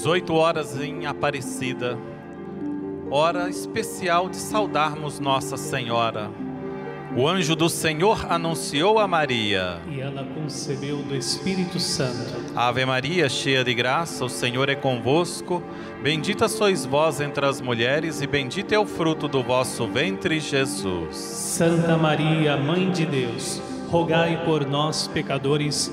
18 horas em Aparecida, hora especial de saudarmos Nossa Senhora. O anjo do Senhor anunciou a Maria. E ela concebeu do Espírito Santo. Ave Maria, cheia de graça, o Senhor é convosco. Bendita sois vós entre as mulheres, e bendito é o fruto do vosso ventre, Jesus. Santa Maria, Mãe de Deus, rogai por nós, pecadores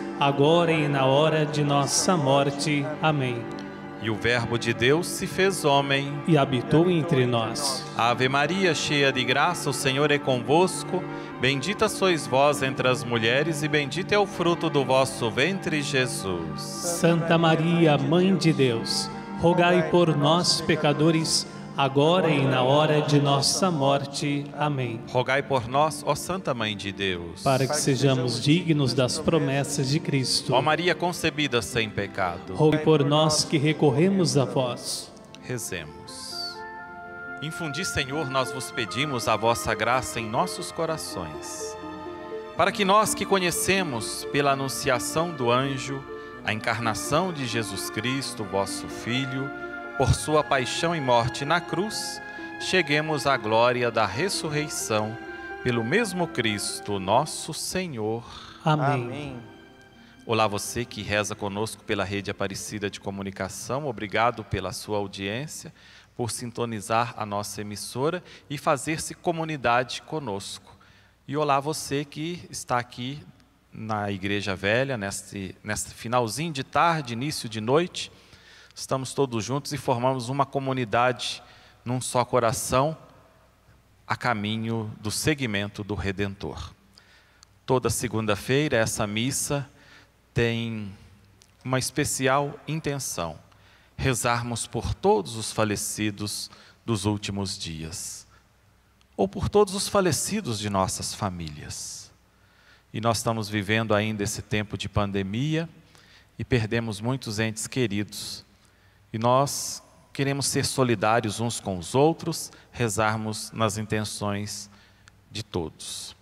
agora e na hora de nossa morte. Amém. E o Verbo de Deus se fez homem e habitou entre nós. Ave Maria, cheia de graça, o Senhor é convosco. Bendita sois vós entre as mulheres, e bendito é o fruto do vosso ventre, Jesus. Santa Maria, Mãe de Deus, rogai por nós, pecadores, agora e na hora de nossa morte. Amém. Rogai por nós, ó Santa Mãe de Deus, para que sejamos dignos das promessas de Cristo. Ó Maria concebida sem pecado, rogai por nós que recorremos a vós. Rezemos. Infundi, Senhor, nós vos pedimos a vossa graça em nossos corações, para que nós que conhecemos pela anunciação do anjo a encarnação de Jesus Cristo, vosso Filho, por sua paixão e morte na cruz, cheguemos à glória da ressurreição, pelo mesmo Cristo, nosso Senhor. Amém. Amém. Olá, você que reza conosco pela rede Aparecida de Comunicação, obrigado pela sua audiência, por sintonizar a nossa emissora e fazer-se comunidade conosco. E olá, você que está aqui na Igreja Velha, neste, neste finalzinho de tarde, início de noite estamos todos juntos e formamos uma comunidade num só coração a caminho do segmento do Redentor. Toda segunda-feira, essa missa tem uma especial intenção: rezarmos por todos os falecidos dos últimos dias, ou por todos os falecidos de nossas famílias. E nós estamos vivendo ainda esse tempo de pandemia e perdemos muitos entes queridos e nós queremos ser solidários uns com os outros, rezarmos nas intenções de todos.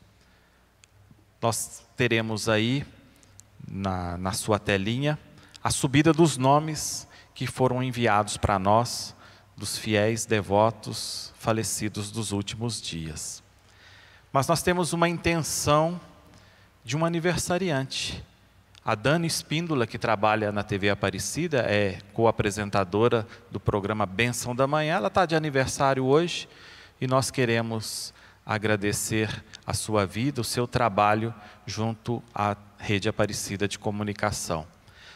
Nós teremos aí, na, na sua telinha, a subida dos nomes que foram enviados para nós, dos fiéis devotos falecidos dos últimos dias. Mas nós temos uma intenção de um aniversariante a Dani Espíndola, que trabalha na TV Aparecida, é co-apresentadora do programa Benção da Manhã. Ela está de aniversário hoje e nós queremos agradecer a sua vida, o seu trabalho junto à Rede Aparecida de Comunicação.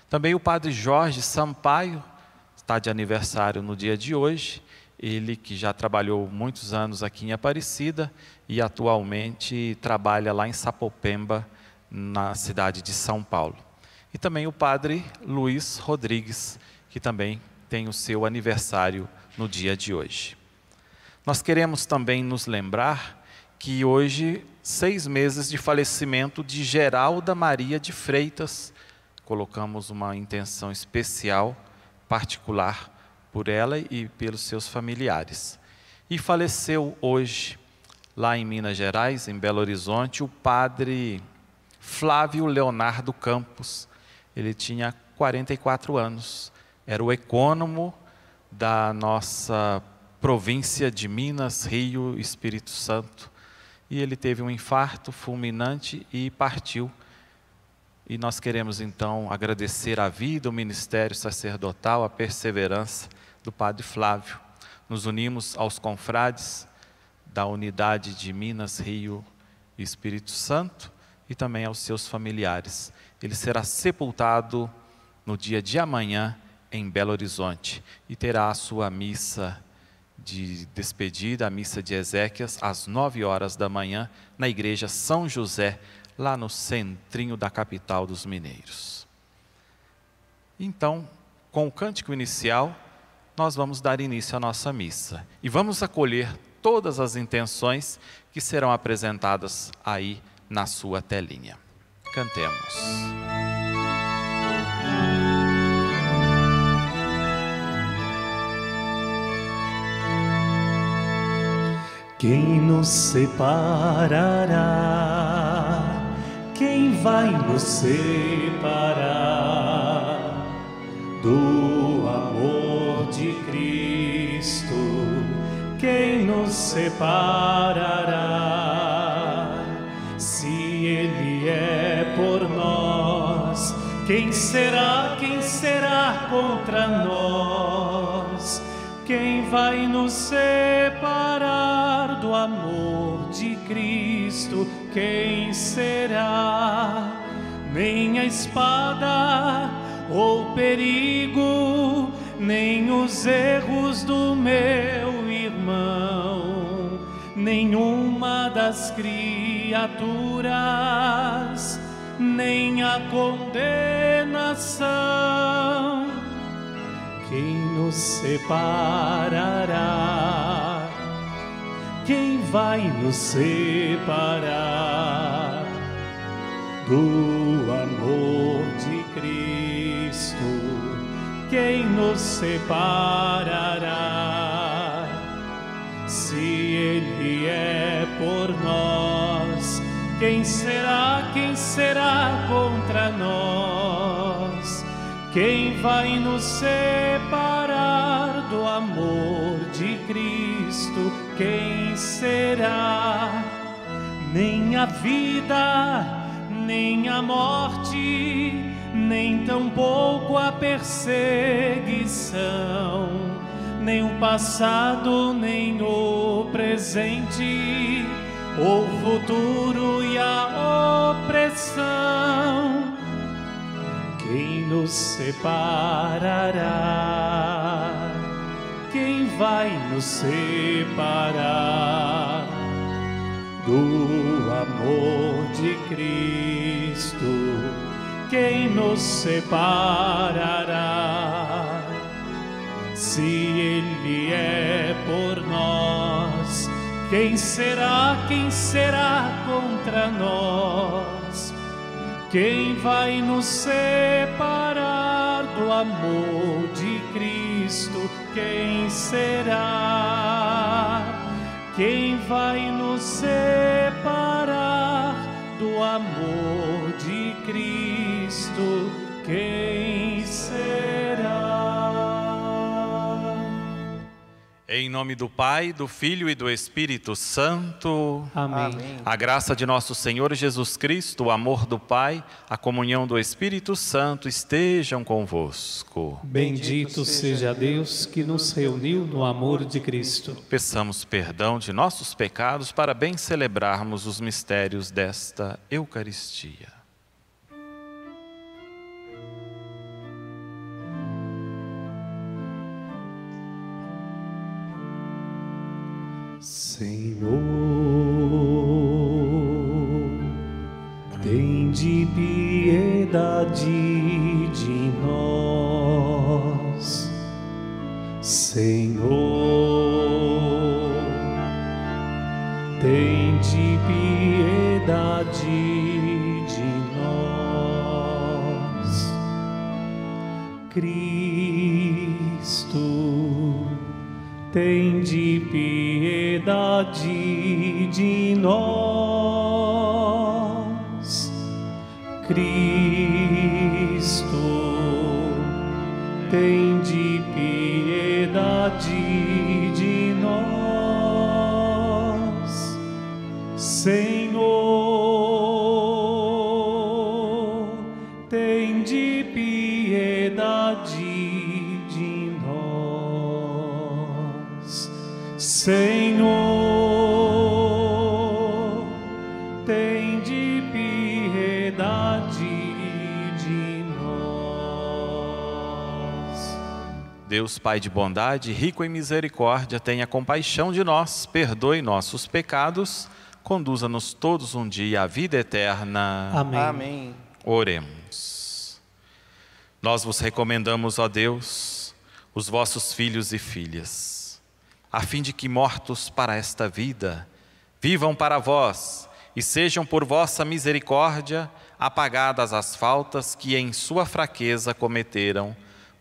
Também o padre Jorge Sampaio está de aniversário no dia de hoje. Ele que já trabalhou muitos anos aqui em Aparecida e atualmente trabalha lá em Sapopemba, na cidade de São Paulo. E também o padre Luiz Rodrigues, que também tem o seu aniversário no dia de hoje. Nós queremos também nos lembrar que hoje, seis meses de falecimento de Geralda Maria de Freitas, colocamos uma intenção especial, particular, por ela e pelos seus familiares. E faleceu hoje, lá em Minas Gerais, em Belo Horizonte, o padre Flávio Leonardo Campos. Ele tinha 44 anos, era o ecônomo da nossa província de Minas, Rio, Espírito Santo. E ele teve um infarto fulminante e partiu. E nós queremos então agradecer a vida, o ministério sacerdotal, a perseverança do Padre Flávio. Nos unimos aos confrades da unidade de Minas, Rio e Espírito Santo e também aos seus familiares. Ele será sepultado no dia de amanhã em Belo Horizonte e terá a sua missa de despedida, a missa de Ezequias, às nove horas da manhã, na igreja São José, lá no centrinho da capital dos mineiros. Então, com o cântico inicial, nós vamos dar início à nossa missa e vamos acolher todas as intenções que serão apresentadas aí na sua telinha. Cantemos. Quem nos separará? Quem vai nos separar do amor de Cristo? Quem nos separará? Será, quem será contra nós? Quem vai nos separar do amor de Cristo? Quem será? Nem a espada ou perigo, nem os erros do meu irmão, nenhuma das criaturas, nem a condenação quem nos separará? Quem vai nos separar do amor de Cristo? Quem nos separará? Se Ele é por nós, quem será, quem será contra nós? Quem vai nos separar do amor de Cristo? Quem será? Nem a vida, nem a morte, nem tampouco a perseguição, nem o passado, nem o presente, o futuro e a opressão quem nos separará? Quem vai nos separar do amor de Cristo? Quem nos separará? Se Ele é por nós, quem será, quem será contra nós? Quem vai nos separar do amor de Cristo? Quem será? Quem vai nos separar do amor de Cristo? Quem Em nome do Pai, do Filho e do Espírito Santo. Amém. A graça de nosso Senhor Jesus Cristo, o amor do Pai, a comunhão do Espírito Santo estejam convosco. Bendito seja Deus que nos reuniu no amor de Cristo. Peçamos perdão de nossos pecados para bem celebrarmos os mistérios desta Eucaristia. Senhor, tem de piedade Pai de bondade, rico em misericórdia, tenha compaixão de nós, perdoe nossos pecados, conduza-nos todos um dia à vida eterna. Amém. Oremos. Nós vos recomendamos, ó Deus, os vossos filhos e filhas, a fim de que, mortos para esta vida, vivam para vós e sejam por vossa misericórdia apagadas as faltas que em sua fraqueza cometeram,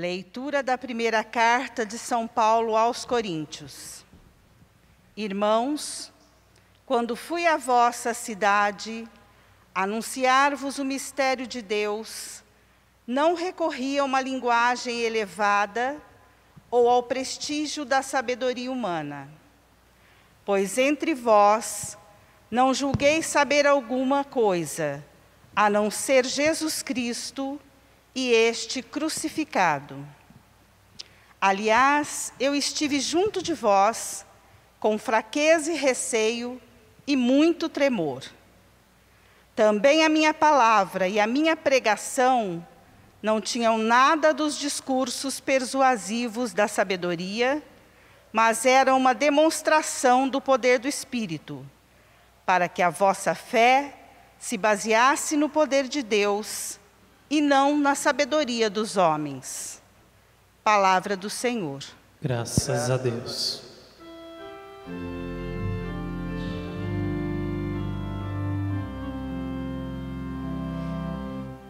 Leitura da primeira carta de São Paulo aos Coríntios. Irmãos, quando fui à vossa cidade anunciar-vos o mistério de Deus, não recorri a uma linguagem elevada ou ao prestígio da sabedoria humana. Pois entre vós não julguei saber alguma coisa, a não ser Jesus Cristo e este crucificado. Aliás, eu estive junto de vós, com fraqueza e receio e muito tremor. Também a minha palavra e a minha pregação não tinham nada dos discursos persuasivos da sabedoria, mas eram uma demonstração do poder do Espírito, para que a vossa fé se baseasse no poder de Deus e não na sabedoria dos homens. Palavra do Senhor. Graças a Deus.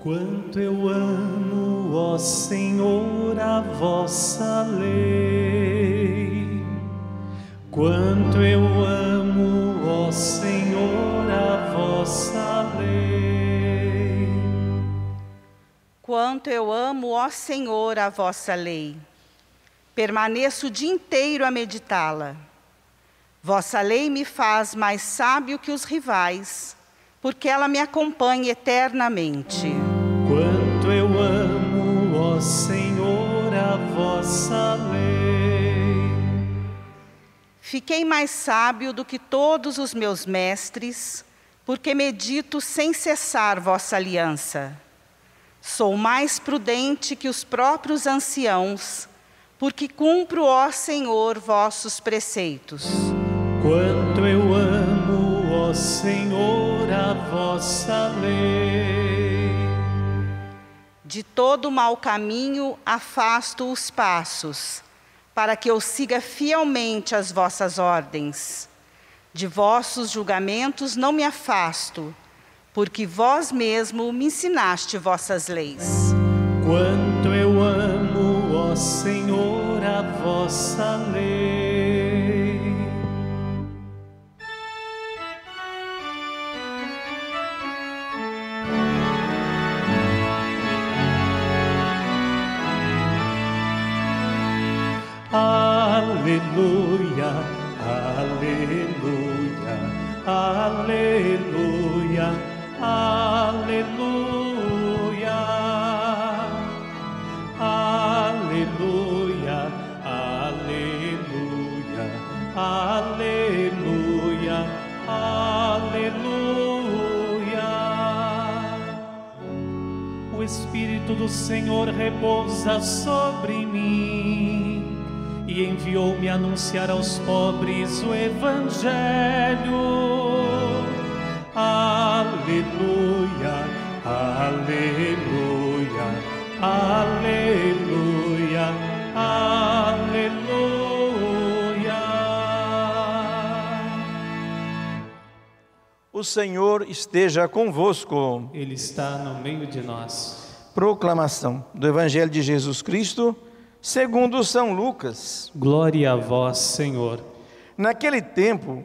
Quanto eu amo, ó Senhor, a vossa lei. Quanto eu amo, ó Senhor, a vossa lei. Quanto eu amo, ó Senhor, a vossa lei. Permaneço o dia inteiro a meditá-la. Vossa lei me faz mais sábio que os rivais, porque ela me acompanha eternamente. Quanto eu amo, ó Senhor, a vossa lei. Fiquei mais sábio do que todos os meus mestres, porque medito sem cessar vossa aliança. Sou mais prudente que os próprios anciãos, porque cumpro, ó Senhor, vossos preceitos. Quanto eu amo, ó Senhor, a vossa lei. De todo mau caminho afasto os passos, para que eu siga fielmente as vossas ordens. De vossos julgamentos não me afasto, porque vós mesmo me ensinaste vossas leis. Quanto eu amo, ó Senhor, a vossa lei. Aleluia, aleluia, aleluia. Aleluia, aleluia, aleluia, aleluia, aleluia. O Espírito do Senhor repousa sobre mim e enviou-me anunciar aos pobres o Evangelho Aleluia, aleluia, aleluia, aleluia. O Senhor esteja convosco. Ele está no meio de nós. Proclamação do Evangelho de Jesus Cristo, segundo São Lucas. Glória a vós, Senhor. Naquele tempo,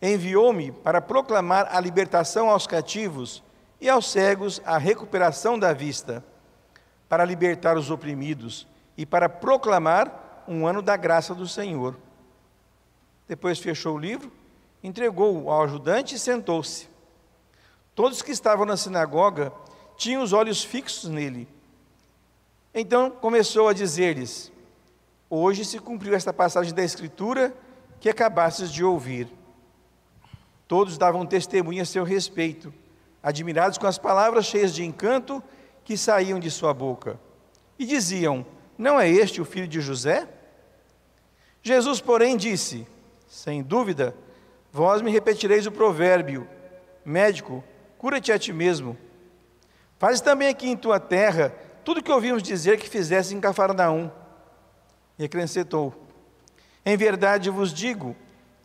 Enviou-me para proclamar a libertação aos cativos e aos cegos a recuperação da vista, para libertar os oprimidos e para proclamar um ano da graça do Senhor. Depois fechou o livro, entregou-o ao ajudante e sentou-se. Todos que estavam na sinagoga tinham os olhos fixos nele. Então começou a dizer-lhes: Hoje se cumpriu esta passagem da Escritura que acabastes de ouvir. Todos davam testemunho a seu respeito, admirados com as palavras cheias de encanto que saíam de sua boca. E diziam: Não é este o filho de José? Jesus, porém, disse: Sem dúvida, vós me repetireis o provérbio: Médico, cura-te a ti mesmo. Faz também aqui em tua terra tudo o que ouvimos dizer que fizesse em Cafarnaum. E acrescentou: Em verdade vos digo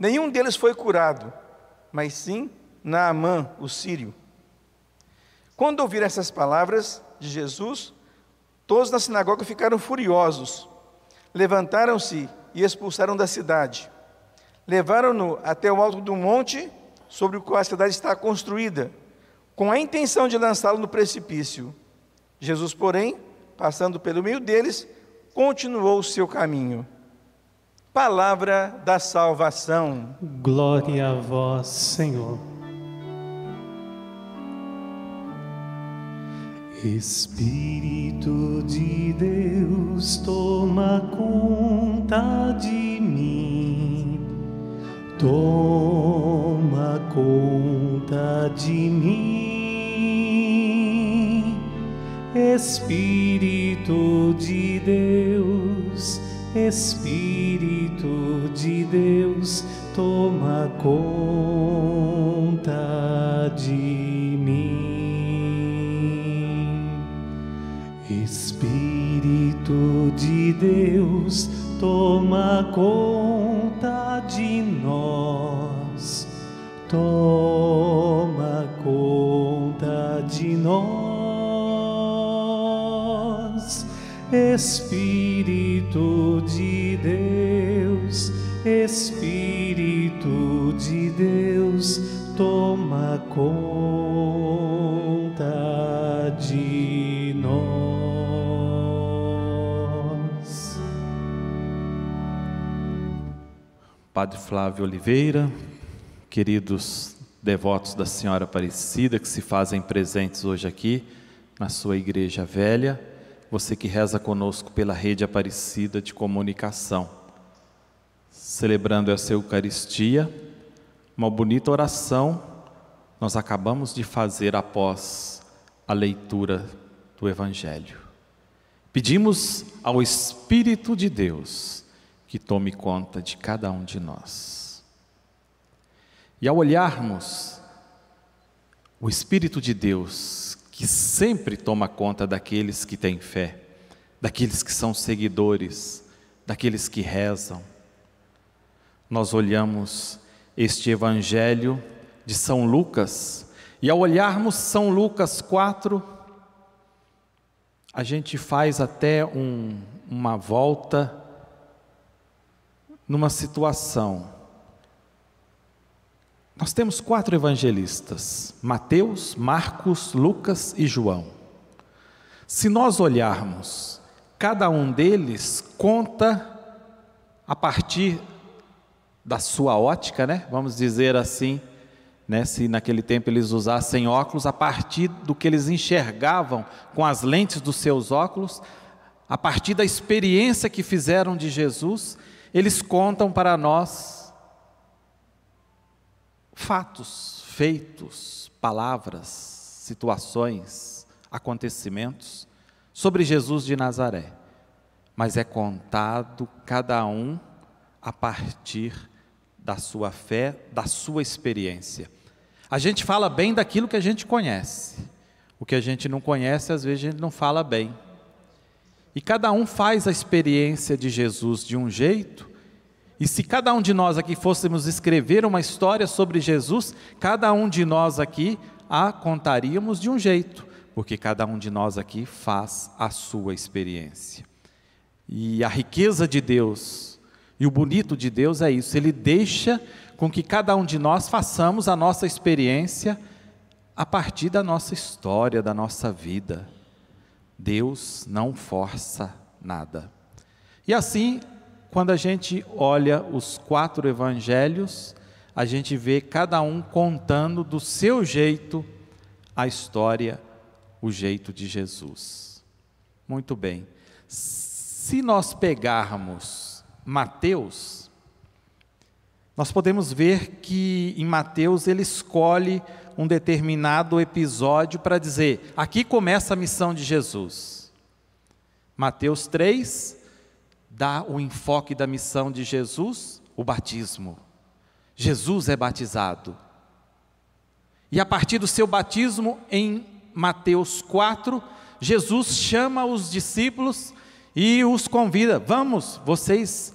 Nenhum deles foi curado, mas sim Naamã, o sírio. Quando ouviram essas palavras de Jesus, todos na sinagoga ficaram furiosos. Levantaram-se e expulsaram da cidade. Levaram-no até o alto do monte sobre o qual a cidade está construída, com a intenção de lançá-lo no precipício. Jesus, porém, passando pelo meio deles, continuou o seu caminho. Palavra da salvação. Glória a vós, Senhor. Espírito de Deus, toma conta de mim, toma conta de mim. Espírito de Deus, Espírito de Deus, toma conta de mim. Espírito de Deus, toma conta de nós, toma conta de nós. Espírito de Deus, Espírito de Deus, toma conta de nós. Padre Flávio Oliveira, queridos devotos da Senhora Aparecida que se fazem presentes hoje aqui na sua igreja velha, você que reza conosco pela rede Aparecida de comunicação, celebrando essa Eucaristia, uma bonita oração nós acabamos de fazer após a leitura do Evangelho. Pedimos ao Espírito de Deus que tome conta de cada um de nós. E ao olharmos o Espírito de Deus, que sempre toma conta daqueles que têm fé, daqueles que são seguidores, daqueles que rezam, nós olhamos este Evangelho de São Lucas, e ao olharmos São Lucas 4, a gente faz até um, uma volta numa situação. Nós temos quatro evangelistas: Mateus, Marcos, Lucas e João. Se nós olharmos, cada um deles conta a partir da sua ótica, né? Vamos dizer assim, né? Se naquele tempo eles usassem óculos, a partir do que eles enxergavam com as lentes dos seus óculos, a partir da experiência que fizeram de Jesus, eles contam para nós fatos, feitos, palavras, situações, acontecimentos sobre Jesus de Nazaré, mas é contado cada um a partir da sua fé, da sua experiência. A gente fala bem daquilo que a gente conhece. O que a gente não conhece, às vezes a gente não fala bem. E cada um faz a experiência de Jesus de um jeito, e se cada um de nós aqui fôssemos escrever uma história sobre Jesus, cada um de nós aqui a contaríamos de um jeito, porque cada um de nós aqui faz a sua experiência. E a riqueza de Deus e o bonito de Deus é isso, ele deixa com que cada um de nós façamos a nossa experiência a partir da nossa história, da nossa vida. Deus não força nada. E assim, quando a gente olha os quatro evangelhos, a gente vê cada um contando do seu jeito a história, o jeito de Jesus. Muito bem. Se nós pegarmos Mateus, nós podemos ver que em Mateus ele escolhe um determinado episódio para dizer: aqui começa a missão de Jesus. Mateus 3 dá o enfoque da missão de Jesus, o batismo. Jesus é batizado. E a partir do seu batismo, em Mateus 4, Jesus chama os discípulos e os convida: Vamos, vocês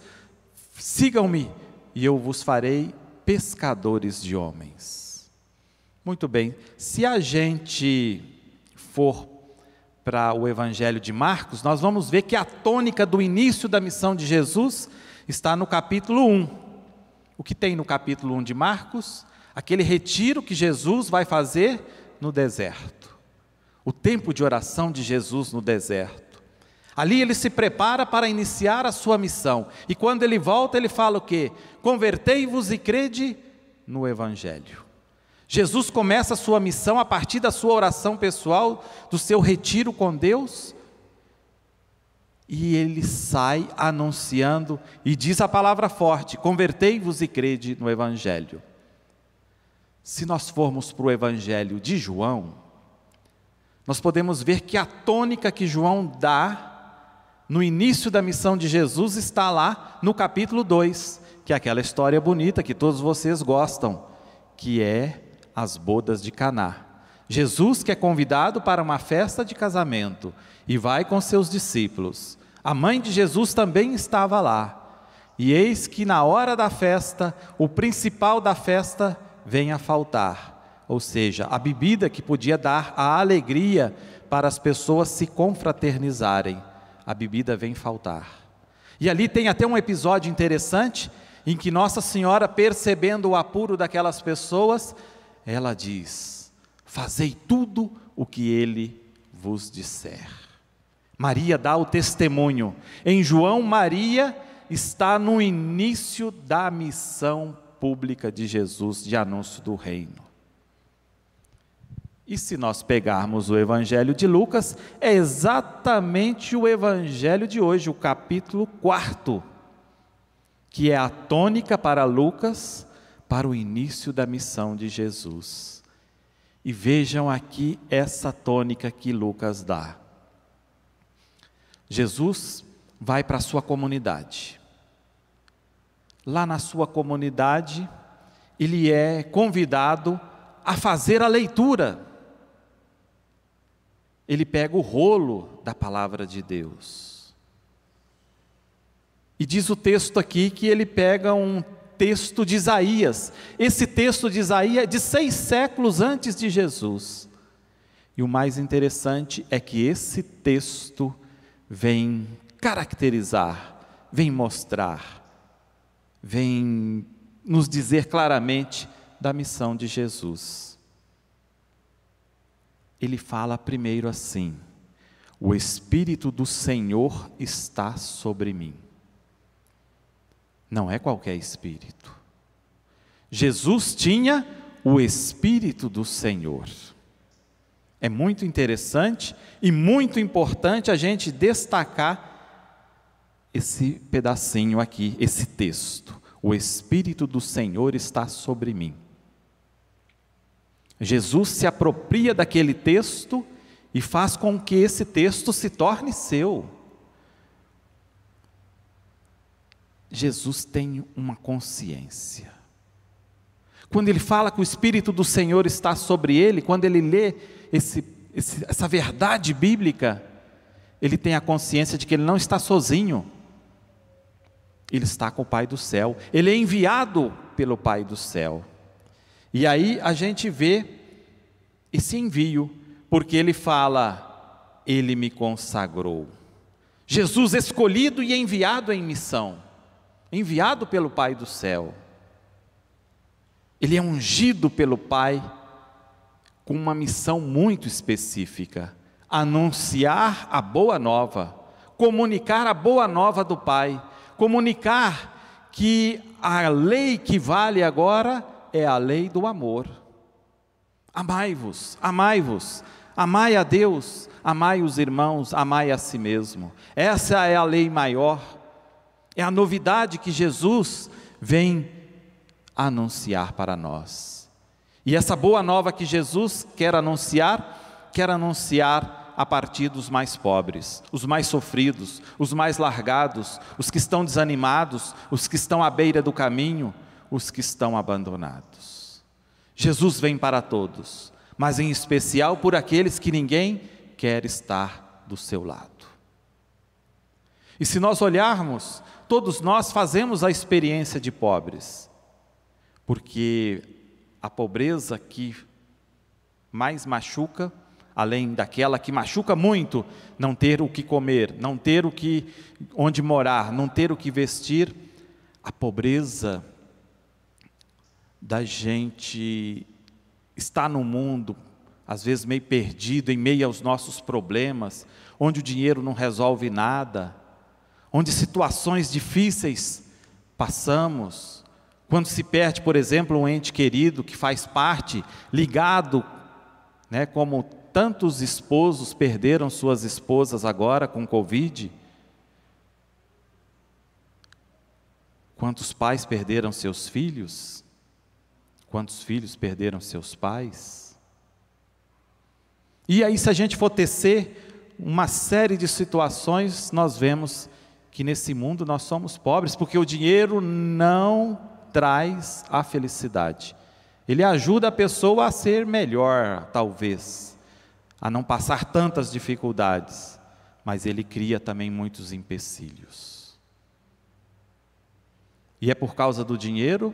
sigam-me, e eu vos farei pescadores de homens. Muito bem, se a gente for para o Evangelho de Marcos, nós vamos ver que a tônica do início da missão de Jesus está no capítulo 1. O que tem no capítulo 1 de Marcos? Aquele retiro que Jesus vai fazer no deserto. O tempo de oração de Jesus no deserto. Ali ele se prepara para iniciar a sua missão. E quando ele volta, ele fala o quê? Convertei-vos e crede no Evangelho. Jesus começa a sua missão a partir da sua oração pessoal, do seu retiro com Deus, e ele sai anunciando e diz a palavra forte: convertei-vos e crede no Evangelho. Se nós formos para o Evangelho de João, nós podemos ver que a tônica que João dá no início da missão de Jesus está lá no capítulo 2, que é aquela história bonita que todos vocês gostam, que é as bodas de Caná. Jesus que é convidado para uma festa de casamento e vai com seus discípulos. A mãe de Jesus também estava lá. E eis que na hora da festa, o principal da festa vem a faltar, ou seja, a bebida que podia dar a alegria para as pessoas se confraternizarem. A bebida vem faltar. E ali tem até um episódio interessante em que Nossa Senhora, percebendo o apuro daquelas pessoas, ela diz: Fazei tudo o que ele vos disser. Maria dá o testemunho. Em João, Maria está no início da missão pública de Jesus de anúncio do reino. E se nós pegarmos o Evangelho de Lucas, é exatamente o Evangelho de hoje, o capítulo 4, que é a tônica para Lucas para o início da missão de Jesus. E vejam aqui essa tônica que Lucas dá. Jesus vai para a sua comunidade. Lá na sua comunidade, ele é convidado a fazer a leitura. Ele pega o rolo da palavra de Deus. E diz o texto aqui que ele pega um texto de Isaías. Esse texto de Isaías é de seis séculos antes de Jesus. E o mais interessante é que esse texto vem caracterizar, vem mostrar, vem nos dizer claramente da missão de Jesus. Ele fala primeiro assim: O Espírito do Senhor está sobre mim não é qualquer espírito. Jesus tinha o Espírito do Senhor. É muito interessante e muito importante a gente destacar esse pedacinho aqui, esse texto. O Espírito do Senhor está sobre mim. Jesus se apropria daquele texto e faz com que esse texto se torne seu. Jesus tem uma consciência. Quando ele fala que o Espírito do Senhor está sobre ele, quando ele lê esse, esse, essa verdade bíblica, ele tem a consciência de que ele não está sozinho, ele está com o Pai do céu, ele é enviado pelo Pai do céu. E aí a gente vê esse envio, porque ele fala: Ele me consagrou. Jesus escolhido e enviado em missão, enviado pelo Pai do céu. Ele é ungido pelo Pai com uma missão muito específica: anunciar a boa nova, comunicar a boa nova do Pai, comunicar que a lei que vale agora é a lei do amor. Amai-vos, amai-vos, amai a Deus, amai os irmãos, amai a si mesmo. Essa é a lei maior, é a novidade que Jesus vem anunciar para nós. E essa boa nova que Jesus quer anunciar, quer anunciar a partir dos mais pobres, os mais sofridos, os mais largados, os que estão desanimados, os que estão à beira do caminho, os que estão abandonados. Jesus vem para todos, mas em especial por aqueles que ninguém quer estar do seu lado. E se nós olharmos, todos nós fazemos a experiência de pobres, porque a pobreza que mais machuca, além daquela que machuca muito, não ter o que comer, não ter o que onde morar, não ter o que vestir, a pobreza da gente estar no mundo, às vezes meio perdido, em meio aos nossos problemas, onde o dinheiro não resolve nada, onde situações difíceis passamos, quando se perde, por exemplo, um ente querido que faz parte, ligado, né, como tantos esposos perderam suas esposas agora com Covid. Quantos pais perderam seus filhos? Quantos filhos perderam seus pais? E aí, se a gente for tecer uma série de situações, nós vemos que nesse mundo nós somos pobres, porque o dinheiro não traz a felicidade. Ele ajuda a pessoa a ser melhor, talvez, a não passar tantas dificuldades, mas ele cria também muitos empecilhos. E é por causa do dinheiro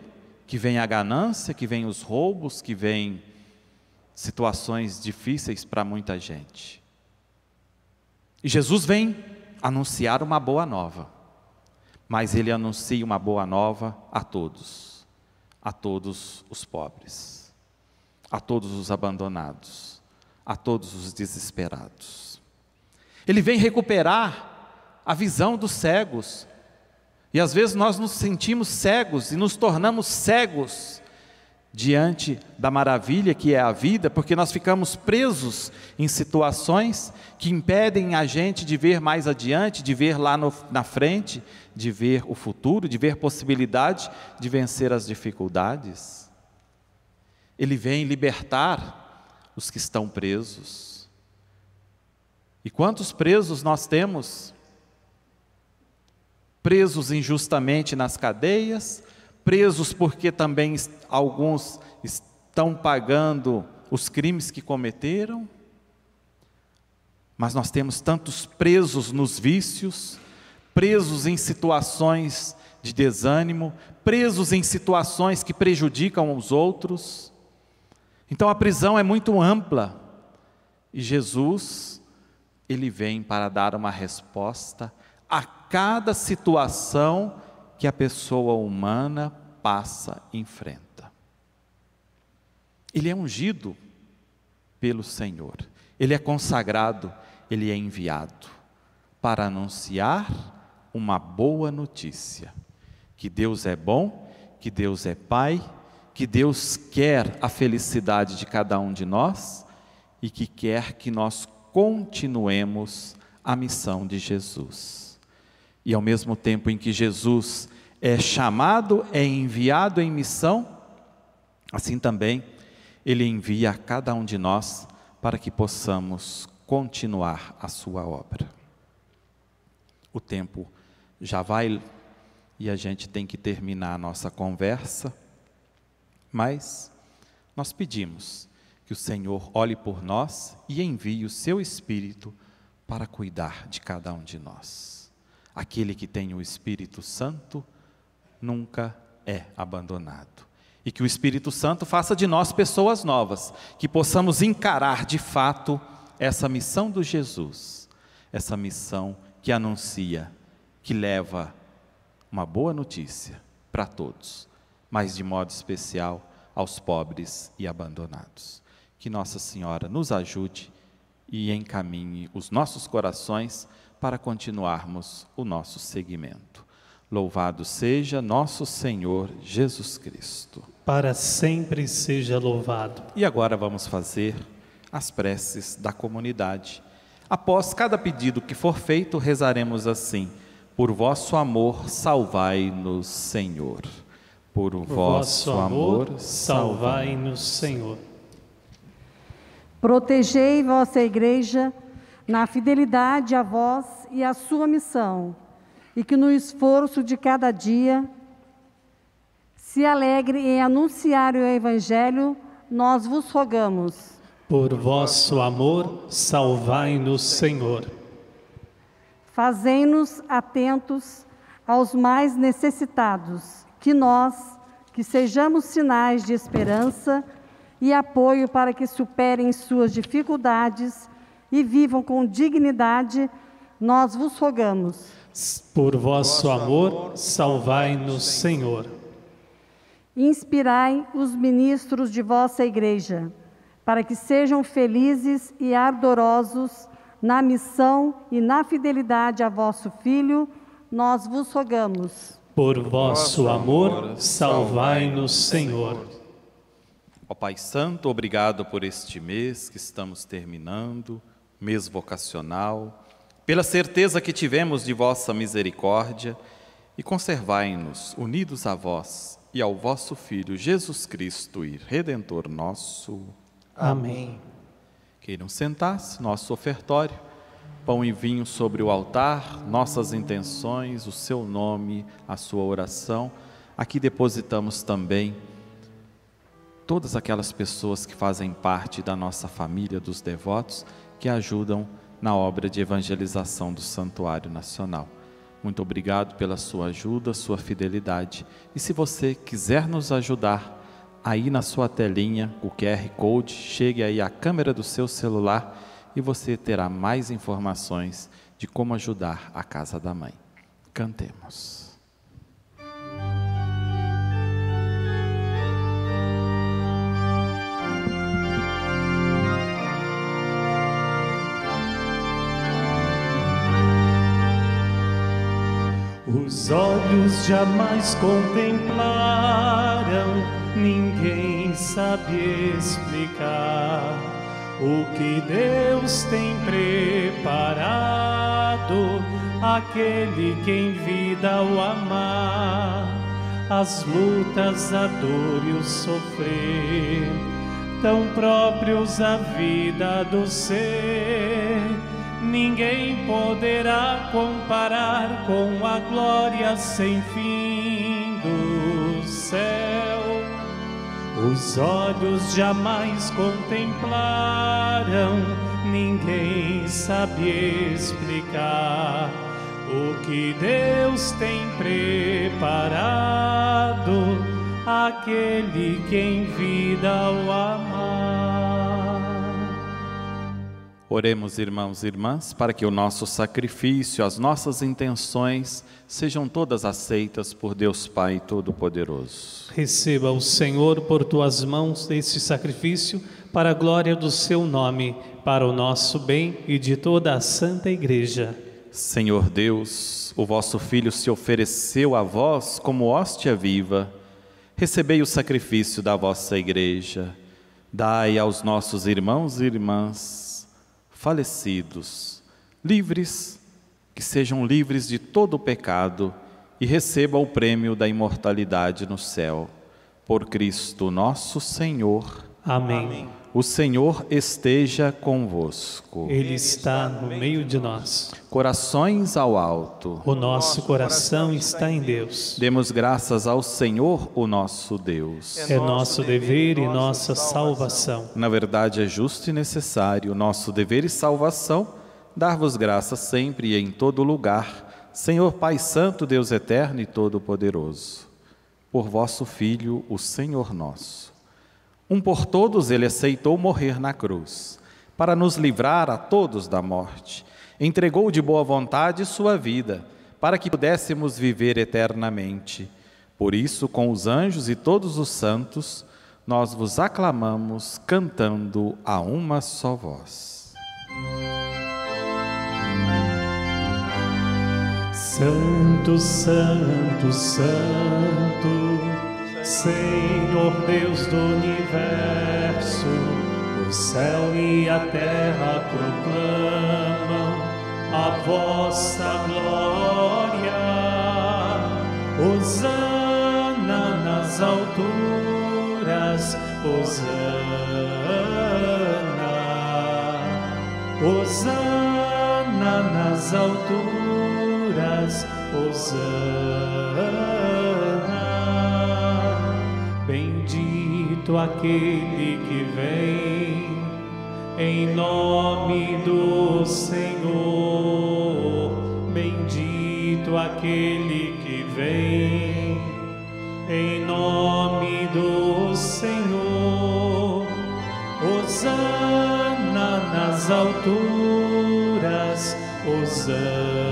que vem a ganância, que vem os roubos, que vem situações difíceis para muita gente. E Jesus vem anunciar uma boa nova, mas ele anuncia uma boa nova a todos, a todos os pobres, a todos os abandonados, a todos os desesperados. Ele vem recuperar a visão dos cegos, e às vezes nós nos sentimos cegos e nos tornamos cegos diante da maravilha que é a vida, porque nós ficamos presos em situações que impedem a gente de ver mais adiante, de ver lá no, na frente, de ver o futuro, de ver possibilidade de vencer as dificuldades. Ele vem libertar os que estão presos. E quantos presos nós temos presos injustamente nas cadeias, presos porque também alguns estão pagando os crimes que cometeram. Mas nós temos tantos presos nos vícios, presos em situações de desânimo, presos em situações que prejudicam os outros. Então a prisão é muito ampla e Jesus, ele vem para dar uma resposta a cada situação que a pessoa humana passa enfrenta. Ele é ungido pelo Senhor, ele é consagrado, ele é enviado para anunciar uma boa notícia: que Deus é bom, que Deus é Pai, que Deus quer a felicidade de cada um de nós e que quer que nós continuemos a missão de Jesus. E ao mesmo tempo em que Jesus é chamado, é enviado em missão, assim também Ele envia a cada um de nós para que possamos continuar a sua obra. O tempo já vai e a gente tem que terminar a nossa conversa, mas nós pedimos que o Senhor olhe por nós e envie o seu Espírito para cuidar de cada um de nós. Aquele que tem o Espírito Santo nunca é abandonado. E que o Espírito Santo faça de nós pessoas novas, que possamos encarar de fato essa missão do Jesus, essa missão que anuncia, que leva uma boa notícia para todos, mas de modo especial aos pobres e abandonados. Que Nossa Senhora nos ajude e encaminhe os nossos corações para continuarmos o nosso seguimento. Louvado seja nosso Senhor Jesus Cristo. Para sempre seja louvado. E agora vamos fazer as preces da comunidade. Após cada pedido que for feito, rezaremos assim: Por vosso amor, salvai-nos, Senhor. Por, Por vosso amor, salvai-nos, Senhor. Protegei vossa igreja na fidelidade a vós e à sua missão e que no esforço de cada dia se alegre em anunciar o Evangelho, nós vos rogamos. Por vosso amor, salvai-nos, Senhor. Fazei-nos atentos aos mais necessitados, que nós, que sejamos sinais de esperança e apoio para que superem suas dificuldades e vivam com dignidade, nós vos rogamos por vosso amor, salvai-nos, Senhor. Inspirai os ministros de vossa igreja, para que sejam felizes e ardorosos na missão e na fidelidade a vosso Filho, nós vos rogamos. Por vosso amor, salvai-nos, Senhor. Ó Pai Santo, obrigado por este mês que estamos terminando, mês vocacional pela certeza que tivemos de vossa misericórdia, e conservai-nos unidos a vós e ao vosso Filho Jesus Cristo e Redentor nosso. Amém. Queiram sentar-se, nosso ofertório, pão e vinho sobre o altar, nossas intenções, o seu nome, a sua oração. Aqui depositamos também todas aquelas pessoas que fazem parte da nossa família dos devotos, que ajudam na obra de evangelização do Santuário Nacional. Muito obrigado pela sua ajuda, sua fidelidade. E se você quiser nos ajudar, aí na sua telinha, o QR Code, chegue aí à câmera do seu celular e você terá mais informações de como ajudar a Casa da Mãe. Cantemos. Olhos jamais contemplaram, ninguém sabe explicar o que Deus tem preparado, aquele que em vida o amar, as lutas, a dor e o sofrer, tão próprios à vida do ser ninguém poderá comparar com a glória sem fim do céu. Os olhos jamais contemplaram, ninguém sabe explicar o que Deus tem preparado, aquele que em vida o amar. Oremos, irmãos e irmãs, para que o nosso sacrifício, as nossas intenções sejam todas aceitas por Deus Pai Todo-Poderoso. Receba o Senhor por tuas mãos este sacrifício para a glória do seu nome, para o nosso bem e de toda a Santa Igreja. Senhor Deus, o vosso Filho se ofereceu a vós como hóstia viva. Recebei o sacrifício da vossa Igreja. Dai aos nossos irmãos e irmãs falecidos, livres, que sejam livres de todo o pecado e recebam o prêmio da imortalidade no céu. Por Cristo nosso Senhor. Amém. O Senhor esteja convosco. Ele está no meio de nós. Corações ao alto. O nosso coração está em Deus. Demos graças ao Senhor, o nosso Deus. É nosso dever e nossa salvação. Na verdade, é justo e necessário, nosso dever e salvação, dar-vos graças sempre e em todo lugar, Senhor Pai Santo, Deus eterno e todo-poderoso, por vosso Filho, o Senhor nosso. Um por todos ele aceitou morrer na cruz, para nos livrar a todos da morte. Entregou de boa vontade sua vida, para que pudéssemos viver eternamente. Por isso, com os anjos e todos os santos, nós vos aclamamos cantando a uma só voz. Santo, Santo, Santo, Senhor Deus do universo, o céu e a terra proclamam a vossa glória. Hosana nas alturas, Hosana, Hosana nas alturas, Hosana. Bendito aquele que vem em nome do Senhor. Bendito aquele que vem em nome do Senhor. Hosana nas alturas, Hosana,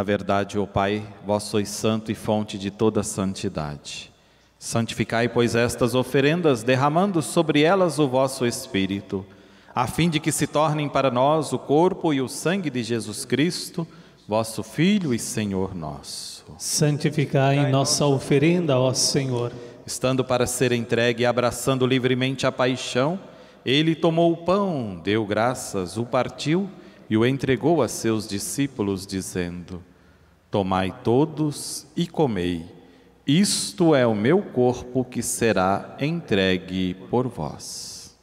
Na verdade, ó Pai, vós sois santo e fonte de toda santidade. Santificai, pois, estas oferendas, derramando sobre elas o vosso Espírito, a fim de que se tornem para nós o corpo e o sangue de Jesus Cristo, vosso Filho e Senhor nosso. Santificai nossa oferenda, ó Senhor. Estando para ser entregue e abraçando livremente a paixão, ele tomou o pão, deu graças, o partiu e o entregou a seus discípulos, dizendo: Tomai todos e comei. Isto é o meu corpo que será entregue por vós.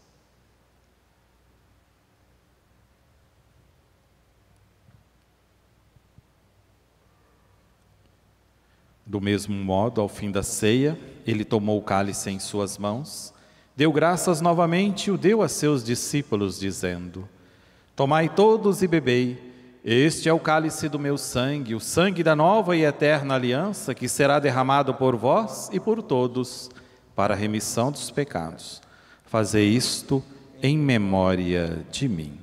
Do mesmo modo, ao fim da ceia, ele tomou o cálice em suas mãos, deu graças novamente e o deu a seus discípulos, dizendo: Tomai todos e bebei. Este é o cálice do meu sangue, o sangue da nova e eterna aliança, que será derramado por vós e por todos, para a remissão dos pecados. Fazei isto em memória de mim.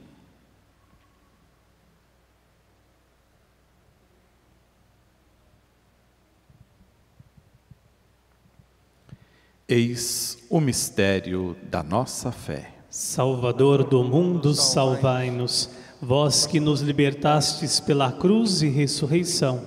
Eis o mistério da nossa fé. Salvador do mundo, salvai-nos. Vós que nos libertastes pela cruz e ressurreição.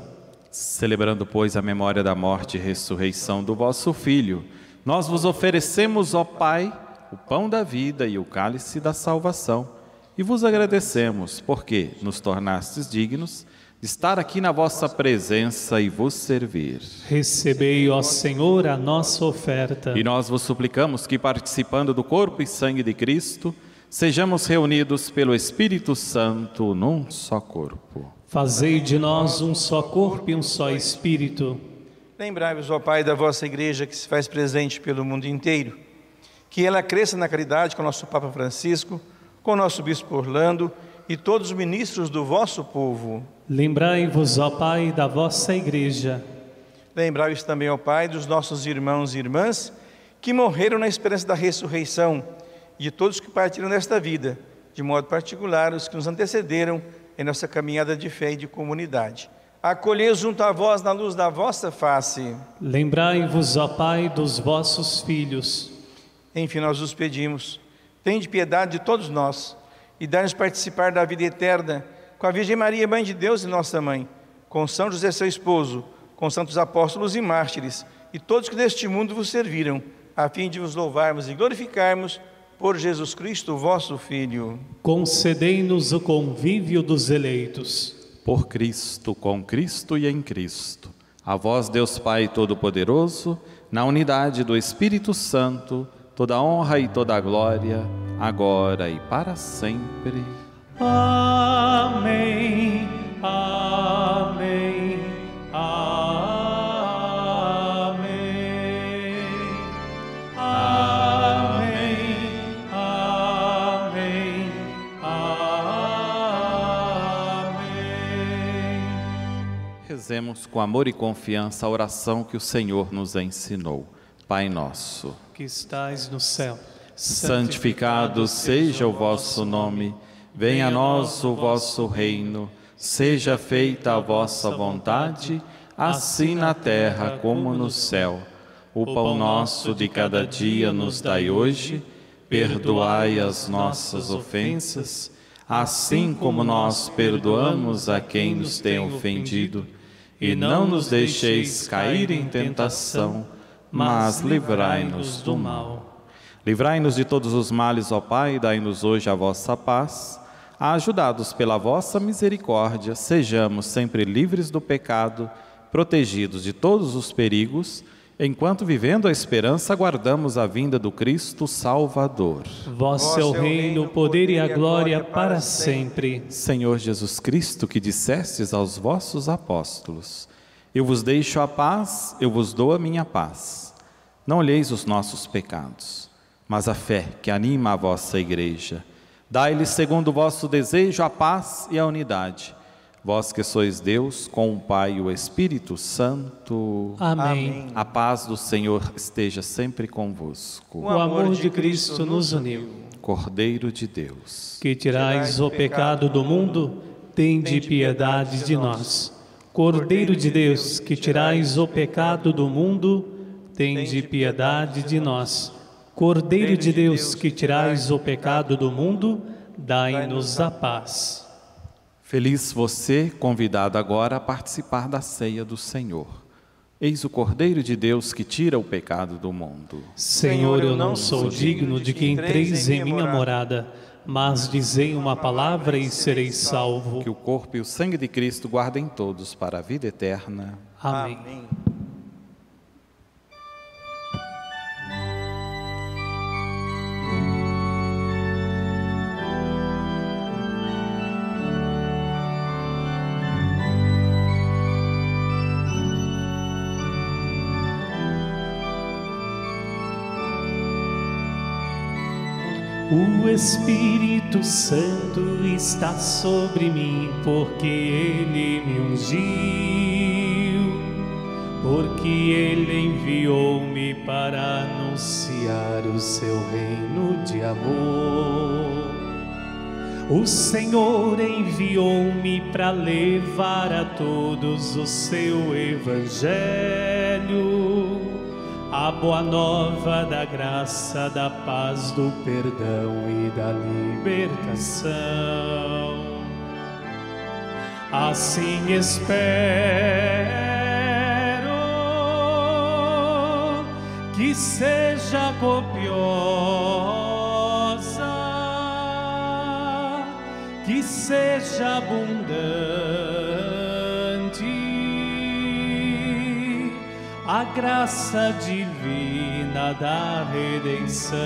Celebrando, pois, a memória da morte e ressurreição do vosso Filho, nós vos oferecemos, ó Pai, o pão da vida e o cálice da salvação, e vos agradecemos, porque nos tornastes dignos de estar aqui na vossa presença e vos servir. Recebei, ó Senhor, a nossa oferta. E nós vos suplicamos que, participando do corpo e sangue de Cristo, sejamos reunidos pelo Espírito Santo num só corpo. Fazei de nós um só corpo e um só espírito. Lembrai-vos, ó Pai, da vossa igreja que se faz presente pelo mundo inteiro. Que ela cresça na caridade com o nosso Papa Francisco, com o nosso Bispo Orlando e todos os ministros do vosso povo. Lembrai-vos, ó Pai, da vossa igreja. Lembrai-vos também, ó Pai, dos nossos irmãos e irmãs que morreram na esperança da ressurreição e de todos que partiram desta vida, de modo particular os que nos antecederam em nossa caminhada de fé e de comunidade. Acolhei junto a vós na luz da vossa face. Lembrai-vos, ó Pai, dos vossos filhos. Enfim, nós os pedimos, tende piedade de todos nós e dai-nos participar da vida eterna com a Virgem Maria, Mãe de Deus e nossa Mãe, com São José, seu esposo, com santos apóstolos e mártires, e todos que neste mundo vos serviram, a fim de vos louvarmos e glorificarmos por Jesus Cristo, vosso Filho. Concedei-nos o convívio dos eleitos. Por Cristo, com Cristo e em Cristo. A vós, Deus Pai Todo-Poderoso, na unidade do Espírito Santo, toda honra e toda glória, agora e para sempre. Amém. Amém. Rezemos com amor e confiança a oração que o Senhor nos ensinou. Pai nosso, Que estais no céu. santificado seja o vosso nome, venha a nós o vosso reino, seja feita a vossa vontade, assim na terra como no céu. O pão nosso de cada dia nos dai hoje, perdoai as nossas ofensas, assim como nós perdoamos a quem nos tem ofendido, e não nos deixeis cair em tentação, mas livrai-nos do mal. Livrai-nos de todos os males, ó Pai, e dai-nos hoje a vossa paz. Ajudados pela vossa misericórdia, sejamos sempre livres do pecado, protegidos de todos os perigos, enquanto vivendo a esperança aguardamos a vinda do Cristo Salvador. Vosso é o reino, o poder e a glória para sempre. Senhor Jesus Cristo, que dissestes aos vossos apóstolos: Eu vos deixo a paz, eu vos dou a minha paz. Não olheis os nossos pecados, mas a fé que anima a vossa igreja. Dai-lhes, segundo o vosso desejo, a paz e a unidade. Vós que sois Deus, com o Pai e o Espírito Santo. Amém. A paz do Senhor esteja sempre convosco. O amor de Cristo nos uniu. Cordeiro de Deus. Que tirais o pecado do mundo, tende piedade de nós. Cordeiro de Deus, que tirais o pecado do mundo, tende piedade de nós. Cordeiro de Deus, que tirais o pecado do mundo, dai-nos a paz. Feliz você, convidado agora a participar da ceia do Senhor. Eis o Cordeiro de Deus que tira o pecado do mundo. Senhor, eu não sou digno de que entreis em minha morada, mas dizei uma palavra e serei salvo. Que o corpo e o sangue de Cristo guardem todos para a vida eterna. Amém. O Espírito Santo está sobre mim, porque Ele me ungiu, porque Ele enviou-me para anunciar o seu reino de amor. O Senhor enviou-me para levar a todos o seu evangelho a boa nova da graça, da paz, do perdão e da libertação. Assim espero que seja copiosa, que seja abundante a graça divina da redenção.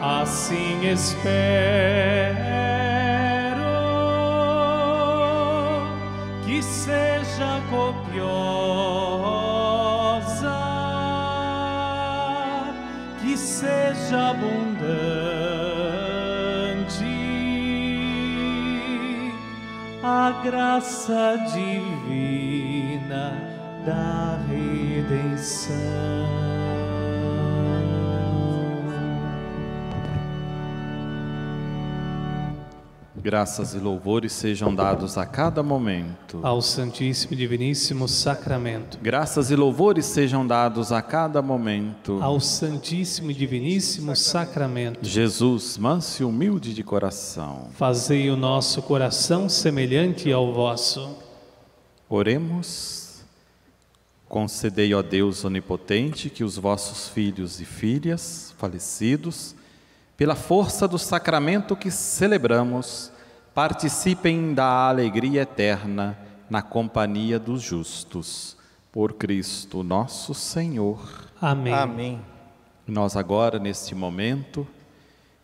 Assim espero que seja copiosa, que seja abundante a graça divina da redenção. Graças e louvores sejam dados a cada momento. Ao Santíssimo e Diviníssimo Sacramento. Graças e louvores sejam dados a cada momento. Ao Santíssimo e Diviníssimo Sacramento. Jesus, manso e humilde de coração. Fazei o nosso coração semelhante ao vosso. Oremos. Concedei, ó Deus onipotente, que os vossos filhos e filhas falecidos, pela força do sacramento que celebramos, participem da alegria eterna na companhia dos justos. Por Cristo nosso Senhor. Amém. Amém. Nós agora, neste momento,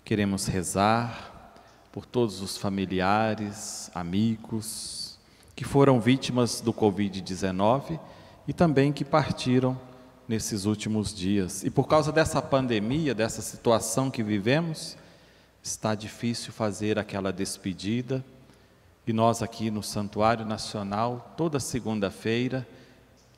queremos rezar por todos os familiares, amigos que foram vítimas do Covid-19 e também que partiram nesses últimos dias. E por causa dessa pandemia, dessa situação que vivemos, está difícil fazer aquela despedida. E nós aqui no Santuário Nacional, toda segunda-feira,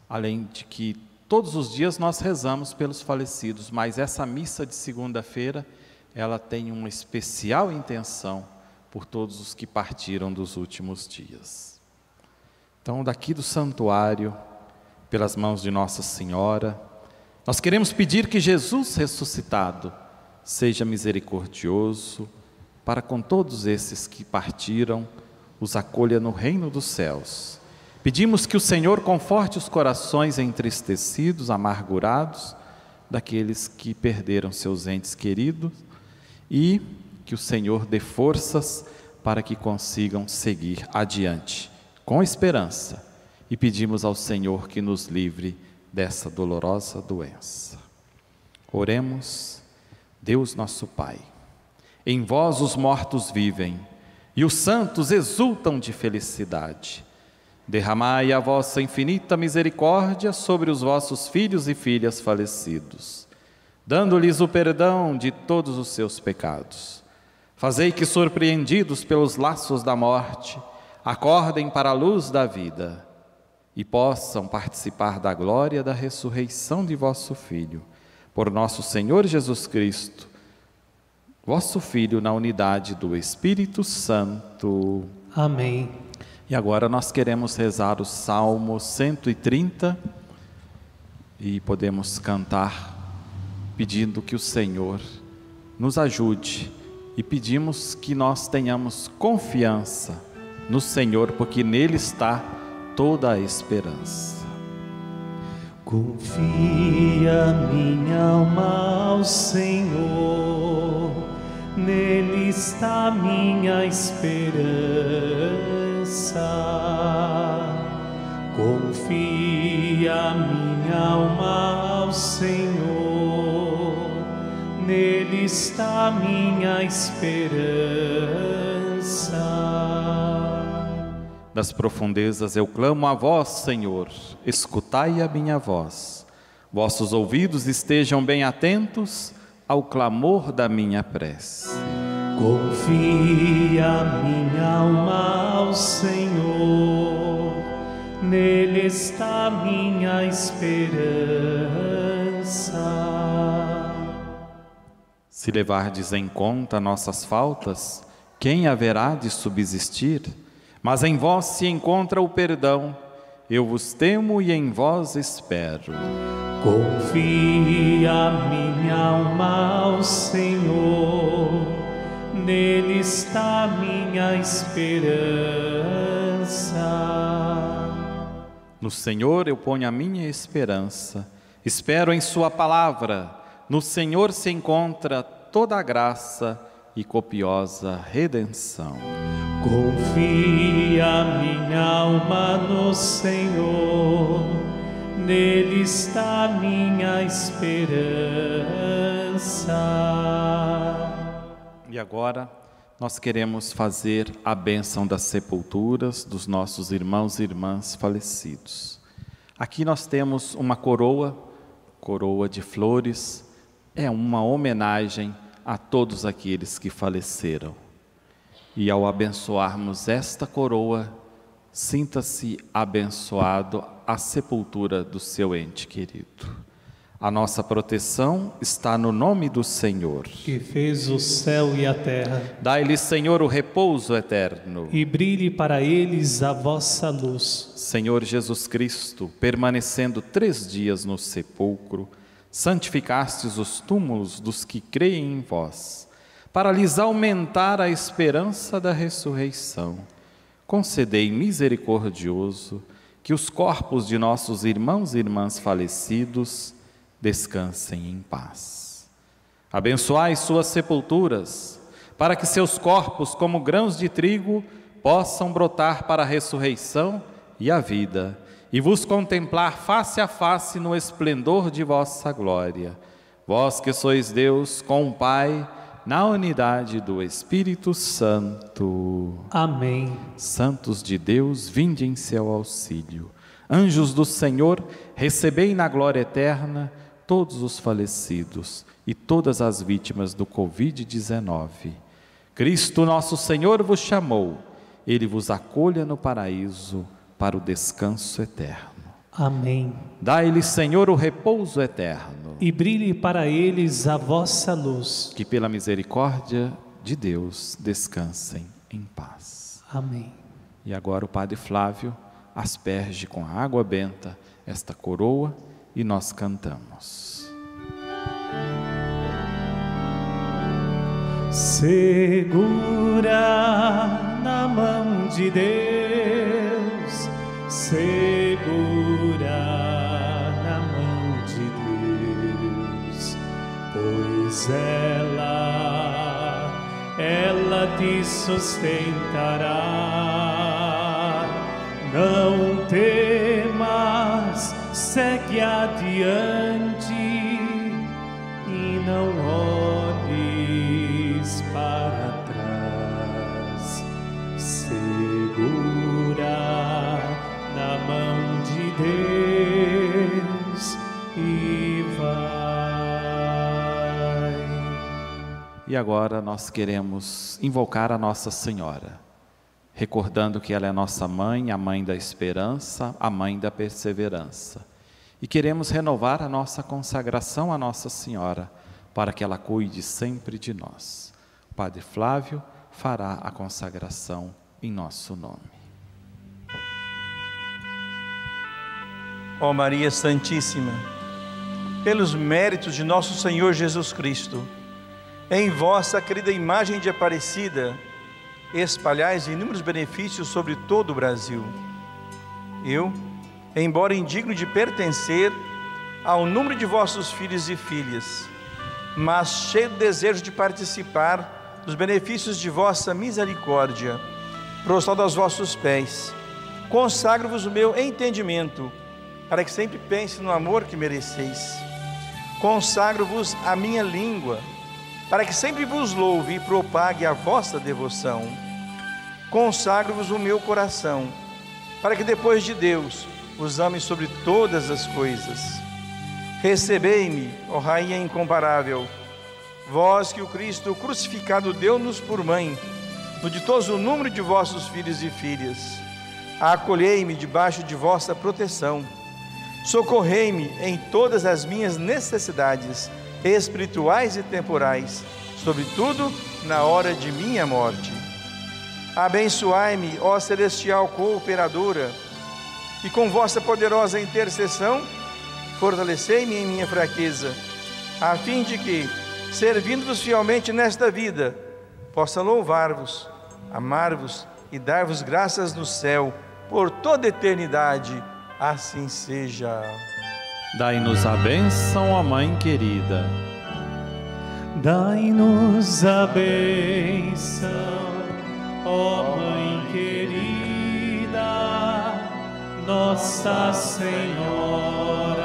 além de que todos os dias nós rezamos pelos falecidos, mas essa missa de segunda-feira, ela tem uma especial intenção por todos os que partiram dos últimos dias. Então, daqui do santuário, pelas mãos de Nossa Senhora. Nós queremos pedir que Jesus ressuscitado seja misericordioso para com todos esses que partiram, os acolha no reino dos céus. Pedimos que o Senhor conforte os corações entristecidos, amargurados, daqueles que perderam seus entes queridos e que o Senhor dê forças para que consigam seguir adiante, com esperança e pedimos ao Senhor que nos livre dessa dolorosa doença. Oremos, Deus nosso Pai, em vós os mortos vivem e os santos exultam de felicidade. Derramai a vossa infinita misericórdia sobre os vossos filhos e filhas falecidos, dando-lhes o perdão de todos os seus pecados. Fazei que, surpreendidos pelos laços da morte, acordem para a luz da vida e possam participar da glória da ressurreição de vosso Filho, por nosso Senhor Jesus Cristo, vosso Filho, na unidade do Espírito Santo. Amém. E agora nós queremos rezar o Salmo 130 e podemos cantar pedindo que o Senhor nos ajude e pedimos que nós tenhamos confiança no Senhor, porque nele está toda a esperança. Confia minha alma ao Senhor, nele está minha esperança. Confia minha alma ao Senhor, nele está minha esperança. Das profundezas eu clamo a vós, Senhor, escutai a minha voz. Vossos ouvidos estejam bem atentos ao clamor da minha prece. Confia minha alma ao Senhor, nele está minha esperança. Se levardes em conta nossas faltas, quem haverá de subsistir? Mas em vós se encontra o perdão. Eu vos temo e em vós espero. Confia minha alma ao Senhor, nele está minha esperança. No Senhor eu ponho a minha esperança, espero em Sua palavra. No Senhor se encontra toda a graça e copiosa redenção. Confia minha alma no Senhor, nele está minha esperança. E agora nós queremos fazer a bênção das sepulturas dos nossos irmãos e irmãs falecidos. Aqui nós temos uma coroa, coroa de flores, é uma homenagem a todos aqueles que faleceram. E ao abençoarmos esta coroa, sinta-se abençoado a sepultura do seu ente querido. A nossa proteção está no nome do Senhor. Que fez o céu e a terra. Dai-lhe, Senhor, o repouso eterno. E brilhe para eles a vossa luz. Senhor Jesus Cristo, permanecendo três dias no sepulcro, santificastes os túmulos dos que creem em vós, para lhes aumentar a esperança da ressurreição. Concedei misericordioso que os corpos de nossos irmãos e irmãs falecidos descansem em paz. Abençoai suas sepulturas, para que seus corpos, como grãos de trigo, possam brotar para a ressurreição e a vida, e vos contemplar face a face no esplendor de vossa glória. Vós que sois Deus com o Pai, na unidade do Espírito Santo. Amém. Santos de Deus, vinde em seu auxílio. Anjos do Senhor, recebei na glória eterna todos os falecidos e todas as vítimas do Covid-19. Cristo nosso Senhor vos chamou, ele vos acolha no paraíso para o descanso eterno. Amém. Dai-lhe, Senhor, o repouso eterno. E brilhe para eles a vossa luz. Que pela misericórdia de Deus descansem em paz. Amém. E agora o Padre Flávio asperge com a água benta esta coroa e nós cantamos. Segura na mão de Deus, segura ela, ela te sustentará. Não temas, segue adiante E agora nós queremos invocar a Nossa Senhora, recordando que ela é nossa mãe, a mãe da esperança, a mãe da perseverança. E queremos renovar a nossa consagração à Nossa Senhora, para que ela cuide sempre de nós. O Padre Flávio fará a consagração em nosso nome. Ó Maria Santíssima, pelos méritos de nosso Senhor Jesus Cristo, em vossa querida imagem de Aparecida, espalhais inúmeros benefícios sobre todo o Brasil. Eu, embora indigno de pertencer ao número de vossos filhos e filhas, mas cheio de desejo de participar dos benefícios de vossa misericórdia, prostrado aos vossos pés, consagro-vos o meu entendimento, para que sempre pense no amor que mereceis. Consagro-vos a minha língua, para que sempre vos louve e propague a vossa devoção. Consagro-vos o meu coração, para que depois de Deus os ame sobre todas as coisas. Recebei-me, ó Rainha incomparável, vós que o Cristo crucificado deu-nos por mãe, no ditoso número de vossos filhos e filhas. Acolhei-me debaixo de vossa proteção. Socorrei-me em todas as minhas necessidades espirituais e temporais, sobretudo na hora de minha morte. Abençoai-me, ó celestial cooperadora, e com vossa poderosa intercessão, fortalecei-me em minha fraqueza, a fim de que, servindo-vos fielmente nesta vida, possa louvar-vos, amar-vos e dar-vos graças no céu por toda eternidade. Assim seja. Dai-nos a bênção, ó Mãe querida. Dai-nos a bênção, ó Mãe querida, Nossa Senhora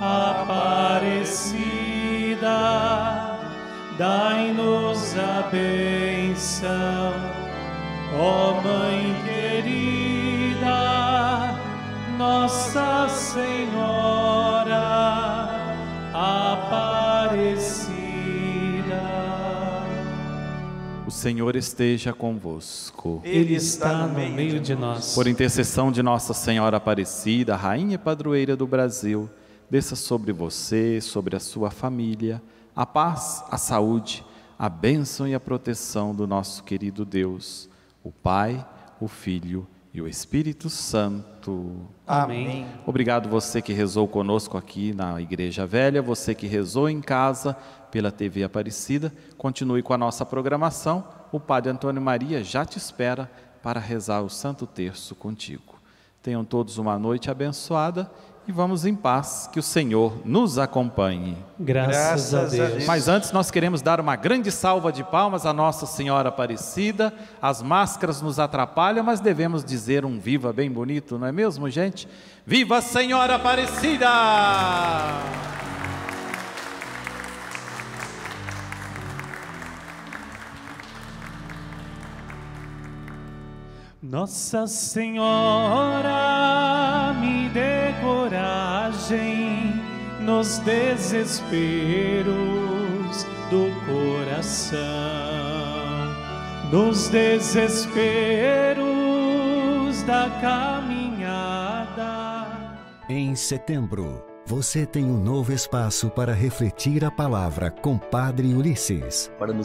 Aparecida. Dai-nos a bênção, ó Mãe Senhor esteja convosco. Ele está no meio de nós. Por intercessão de Nossa Senhora Aparecida, Rainha e Padroeira do Brasil, desça sobre você, sobre a sua família, a paz, a saúde, a bênção e a proteção do nosso querido Deus, o Pai, o Filho e o Espírito Santo. Amém. Obrigado você que rezou conosco aqui na Igreja Velha, você que rezou em casa pela TV Aparecida. Continue com a nossa programação. O Padre Antônio Maria já te espera para rezar o Santo Terço contigo. Tenham todos uma noite abençoada e vamos em paz, que o Senhor nos acompanhe. Graças, a, Graças a Deus. Deus. Mas antes nós queremos dar uma grande salva de palmas à Nossa Senhora Aparecida. As máscaras nos atrapalham, mas devemos dizer um viva bem bonito, não é mesmo, gente? Viva Senhora Aparecida! Nossa Senhora, me dê coragem nos desesperos do coração, nos desesperos da caminhada. Em setembro, você tem um novo espaço para refletir a palavra com Padre Ulisses. para nos